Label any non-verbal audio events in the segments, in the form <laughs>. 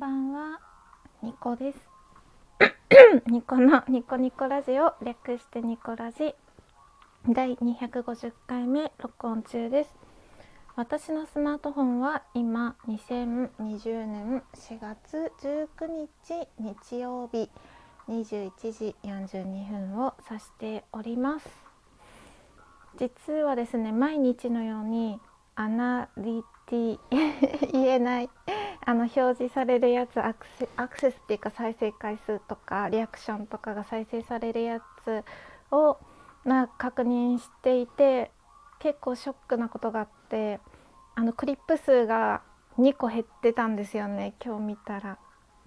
ばんは、ニコです。<coughs> ニコのニコニコラジオ略してニコラジ第250回目録音中です。私のスマートフォンは今2020年4月19日日曜日21時42分を指しております。実はですね毎日のようにアナリティ言えないあの表示されるやつアクセアクセスっていうか再生回数とかリアクションとかが再生されるやつをな確認していて結構ショックなことがあってあのクリップ数が2個減ってたんですよね今日見たら。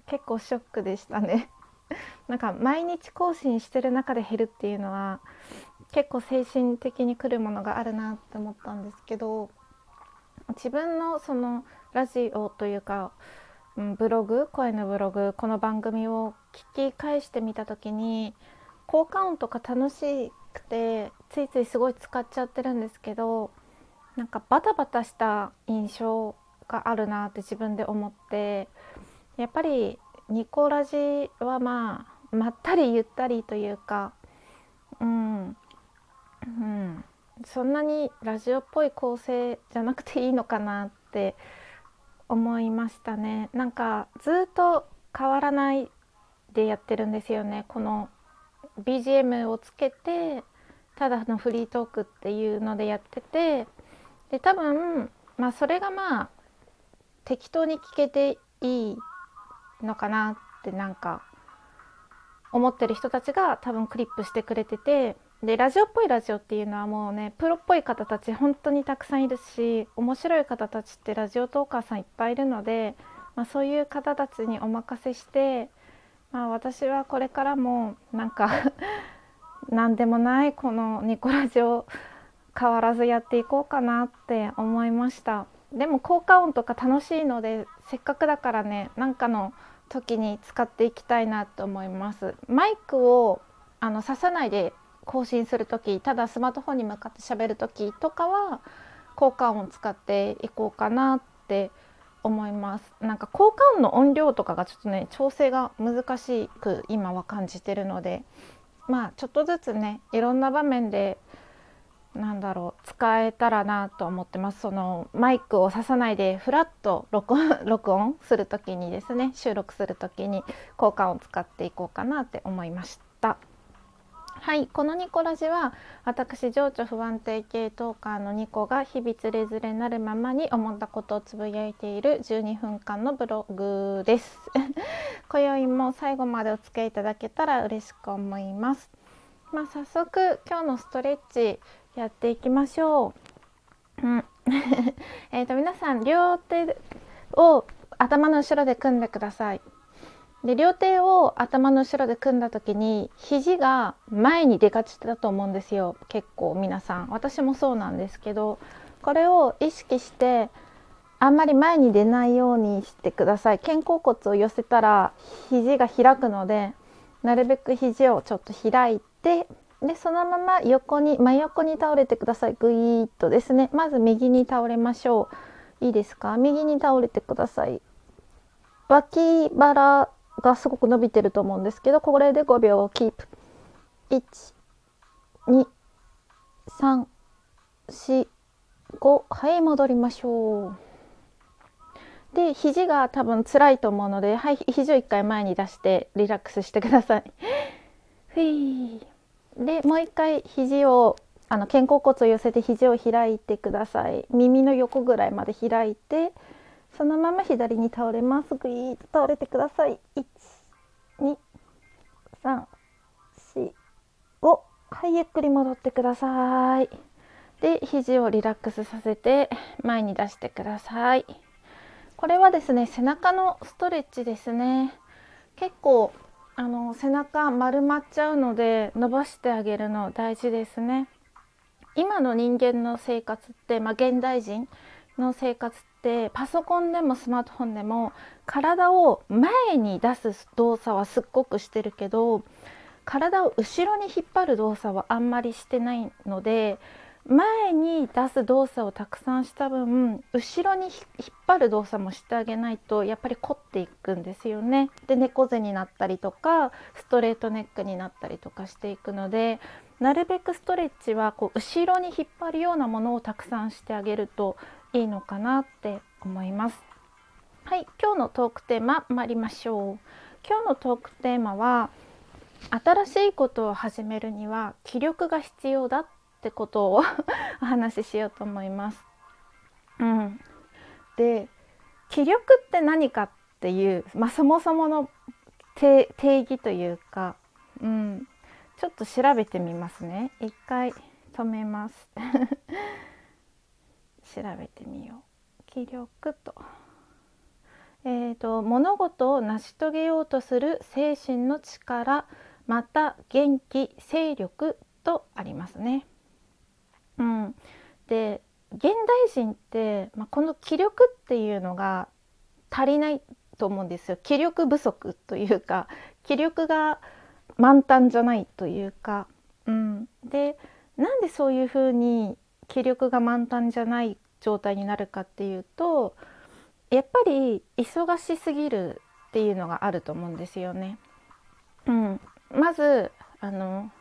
結構ショックでしたね。<laughs> なんか毎日更新してる中で減るっていうのは結構精神的にくるものがあるなって思ったんですけど自分のそのラジオというか、うん、ブログ声のブログこの番組を聞き返してみた時に効果音とか楽しくてついついすごい使っちゃってるんですけどなんかバタバタした印象があるなって自分で思ってやっぱりニコラジはまあまったりゆったりというかうん、うん、そんなにラジオっぽい構成じゃなくていいのかなって思いましたね。なんかずっと変わらないでやってるんですよね。この BGM をつけてただのフリートークっていうのでやってて。で多分まあそれがまあ適当に聞けていいのかなってなんか思ってる人たちが多分クリップしてくれててでラジオっぽいラジオっていうのはもうねプロっぽい方たち本当にたくさんいるし面白い方たちってラジオトーカーさんいっぱいいるので、まあ、そういう方たちにお任せして、まあ、私はこれからもなんか <laughs> 何でもないこのニコラジオ変わらずやっていこうかなって思いました。でも効果音とか楽しいのでせっかくだからねなんかの時に使っていきたいなと思います。マイクをあの刺さないで更新する時ただスマートフォンに向かって喋る時とかは効果音を使っていこうかなって思います。なんか効果音の音量とかがちょっとね調整が難しく今は感じてるのでまあちょっとずつねいろんな場面でなんだろう使えたらなと思ってます。そのマイクを刺さないでフラッと録音 <laughs> 録音する時にですね収録する時に効果音を使っていこうかなって思いました。はいこのニコラジは私情緒不安定系トーカーのニコが日々つれづれなるままに思ったことをつぶやいている12分間のブログです。<laughs> 今宵も最後までお付き合いいただけたら嬉しく思います。まあ、早速今日のストレッチやっていきましょう、うん。<laughs> えと皆さん両手を頭の後ろで組んでください。で両手を頭の後ろで組んだ時に肘が前に出がちだと思うんですよ。結構皆さん。私もそうなんですけどこれを意識してあんまり前に出ないようにしてください。肩甲骨を寄せたら肘が開くのでなるべく肘をちょっと開いてでそのまま横に真横に倒れてください。ぐいーっとですね。まず右に倒れましょう。いいですか？右に倒れてください。脇腹がすごく伸びてると思うんですけどこれで5秒キープ。12345はい戻りましょう。で肘が多分辛いと思うのではい肘を1回前に出してリラックスしてください。ふい。でもう一回肘をあの肩甲骨を寄せて肘を開いてください。耳の横ぐらいまで開いてそのまま左に倒れます。ぐいーっと倒れてください。12345はいゆっくり戻ってください。で肘をリラックスさせて前に出してください。これはですね背中のストレッチですね。結構あの背中丸まっちゃうので伸ばしてあげるの大事ですね。今の人間の生活って、まあ、現代人の生活ってパソコンでもスマートフォンでも体を前に出す動作はすっごくしてるけど体を後ろに引っ張る動作はあんまりしてないので前に出す動作をたくさんした分後ろに引っ張る動作もしてあげないとやっぱり凝っていくんですよね。で猫背になったりとかストレートネックになったりとかしていくのでなるべくストレッチはこう後ろに引っ張るようなものをたくさんしてあげるといいのかなって思います。はい、今日のトークテーマ参りましょう。今日のトークテーマは新しいことを始めるには気力が必要だってことを <laughs> お話ししようと思います。うん、で気力って何かっていう、まあ、そもそもの定義というか、うん、ちょっと調べてみますね。一回止めます。<laughs> 調べてみよう。気力と,、えーと、物事を成し遂げようとする精神の力また元気勢力とありますね。うん、で現代人って、まあ、この気力っていうのが足りないと思うんですよ。気力不足というか気力が満タンじゃないというか、うん、でなんでそういうふうに気力が満タンじゃない状態になるかっていうとやっぱり忙しすぎるっていうのがあると思うんですよね。うん、まずあの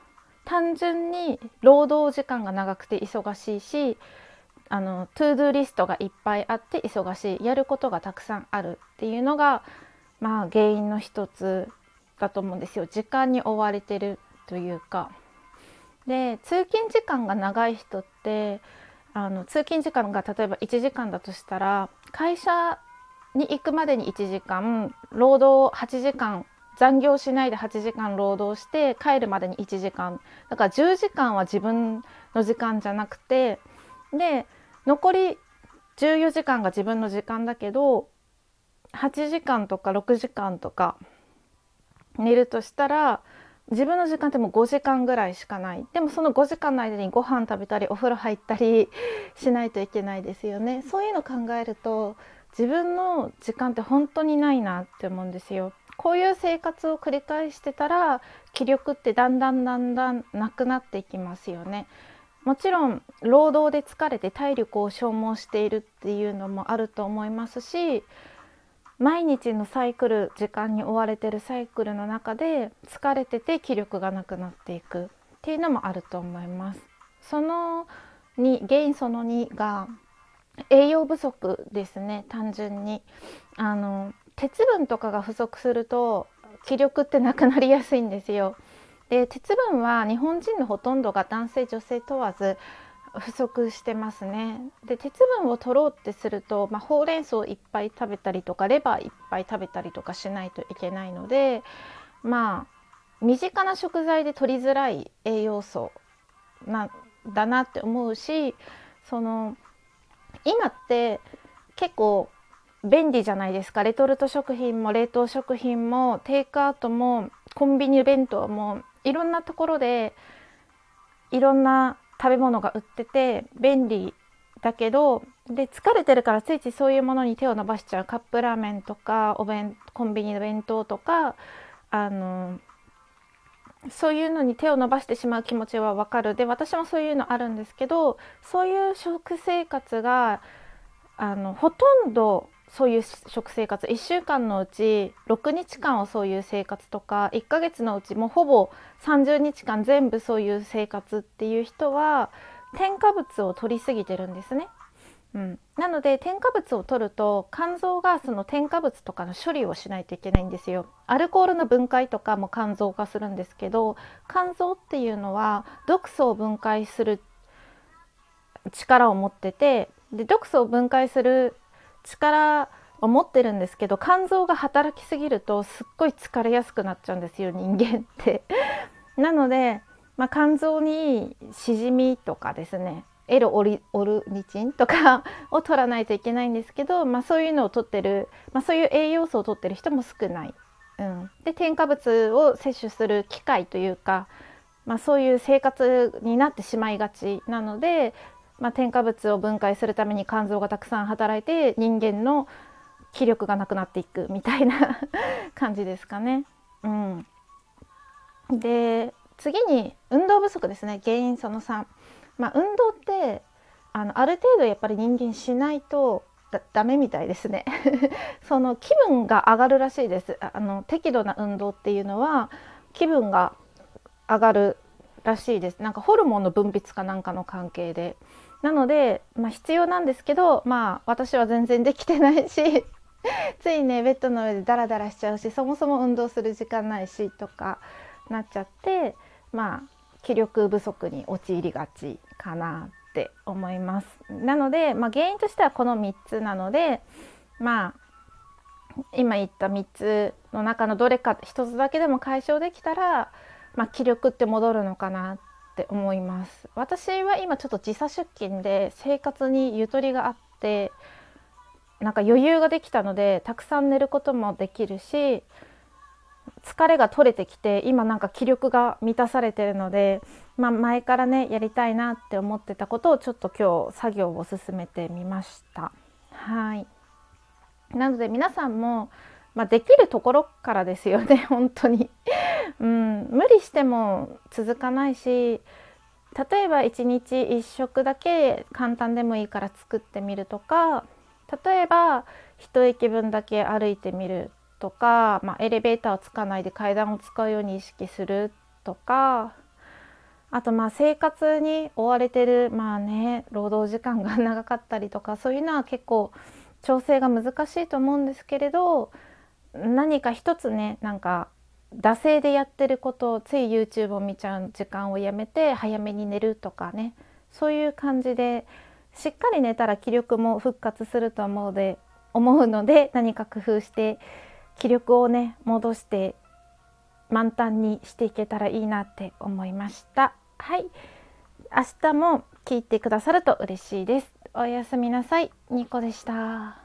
単純に労働時間が長くて忙しいしあのトゥードゥリストがいっぱいあって忙しいやることがたくさんあるっていうのがまあ原因の一つだと思うんですよ時間に追われてるというか。で通勤時間が長い人ってあの通勤時間が例えば1時間だとしたら会社に行くまでに1時間労働8時間残業しないで8時間労働して帰るまでに1時間。だから10時間は自分の時間じゃなくてで残り14時間が自分の時間だけど8時間とか6時間とか寝るとしたら自分の時間ってもう5時間ぐらいしかない。でもその5時間の間にご飯食べたりお風呂入ったりしないといけないですよね。そういうの考えると自分の時間って本当にないなって思うんですよ。こういう生活を繰り返してたら気力ってだんだんだんだんなくなっていきますよねもちろん労働で疲れて体力を消耗しているっていうのもあると思いますし毎日のサイクル時間に追われてるサイクルの中で疲れてて気力がなくなっていくっていうのもあると思います。その2原因その2が栄養不足ですね単純にあの鉄分とかが不足すると気力ってなくなりやすいんですよ。で鉄分は日本人のほとんどが男性女性問わず不足してますねで鉄分を取ろうってすると、まあ、ほうれん草いっぱい食べたりとかレバーいっぱい食べたりとかしないといけないのでまあ身近な食材で取りづらい栄養素なんだなって思うしその今って結構便利じゃないですか。レトルト食品も冷凍食品もテイクアウトもコンビニ弁当もいろんなところでいろんな食べ物が売ってて便利だけどで疲れてるからついついそういうものに手を伸ばしちゃう。カップラーメンとかお弁コンビニの弁当とかあのそういうのに手を伸ばしてしまう気持ちはわかる。で私もそういうのあるんですけどそういう食生活があのほとんどそういう食生活1週間のうち6日間はそういう生活とか1ヶ月のうちもうほぼ30日間全部そういう生活っていう人は添加物を取りすぎてるんですね。うん、なので添加物を取ると肝臓がその添加物とかの処理をしないといけないんですよ。アルコールの分解とかも肝臓化するんですけど肝臓っていうのは毒素を分解する力を持っててで毒素を分解する力を持ってるんですけど肝臓が働きすぎるとすっごい疲れやすくなっちゃうんですよ人間って。<laughs> なので、まあ、肝臓にしじみとかですね L オリオルニチンとかを取らないといけないんですけど、まあ、そういうのを取ってる、まあ、そういう栄養素を取ってる人も少ない。うん、で添加物を摂取する機会というか、まあ、そういう生活になってしまいがちなのでまあ、添加物を分解するために肝臓がたくさん働いて人間の気力がなくなっていくみたいな <laughs> 感じですかね。うん、で次に運動不足ですね原因その3。まあ、運動ってあのある程度やっぱり人間しないとダメみたいですね <laughs> その気分が上がるらしいですあの適度な運動っていうのは気分が上がるらしいですなんかホルモンの分泌かなんかの関係でなので、まあ、必要なんですけどまあ私は全然できてないし <laughs> ついねベッドの上でダラダラしちゃうしそもそも運動する時間ないしとかなっちゃってまあ気力不足に陥りがちかなって思います。なので、まあ、原因としてはこの3つなのでまあ今言った3つの中のどれか1つだけでも解消できたら、まあ、気力って戻るのかなって思います。私は今ちょっと時差出勤で生活にゆとりがあってなんか余裕ができたのでたくさん寝ることもできるし疲れが取れてきて今なんか気力が満たされてるので、まあ、前からねやりたいなって思ってたことをちょっと今日作業を進めてみました。はいなので皆さんも、まあ、できるところからですよね <laughs> 本当に、うん、無理しても続かないし例えば1日1食だけ簡単でもいいから作ってみるとか例えば一駅分だけ歩いてみるとか、まあ、エレベーターをつかないで階段を使うように意識するとかあとまあ生活に追われてるまあね労働時間が長かったりとかそういうのは結構調整が難しいと思うんですけれど何か一つねなんか惰性でやってることをつい YouTube を見ちゃう時間をやめて早めに寝るとかねそういう感じでしっかり寝たら気力も復活すると思うで思うので何か工夫して気力をね戻して満タンにしていけたらいいなって思いました。はい。明日も聞いてくださると嬉しいです。おやすみなさい。ニコでした。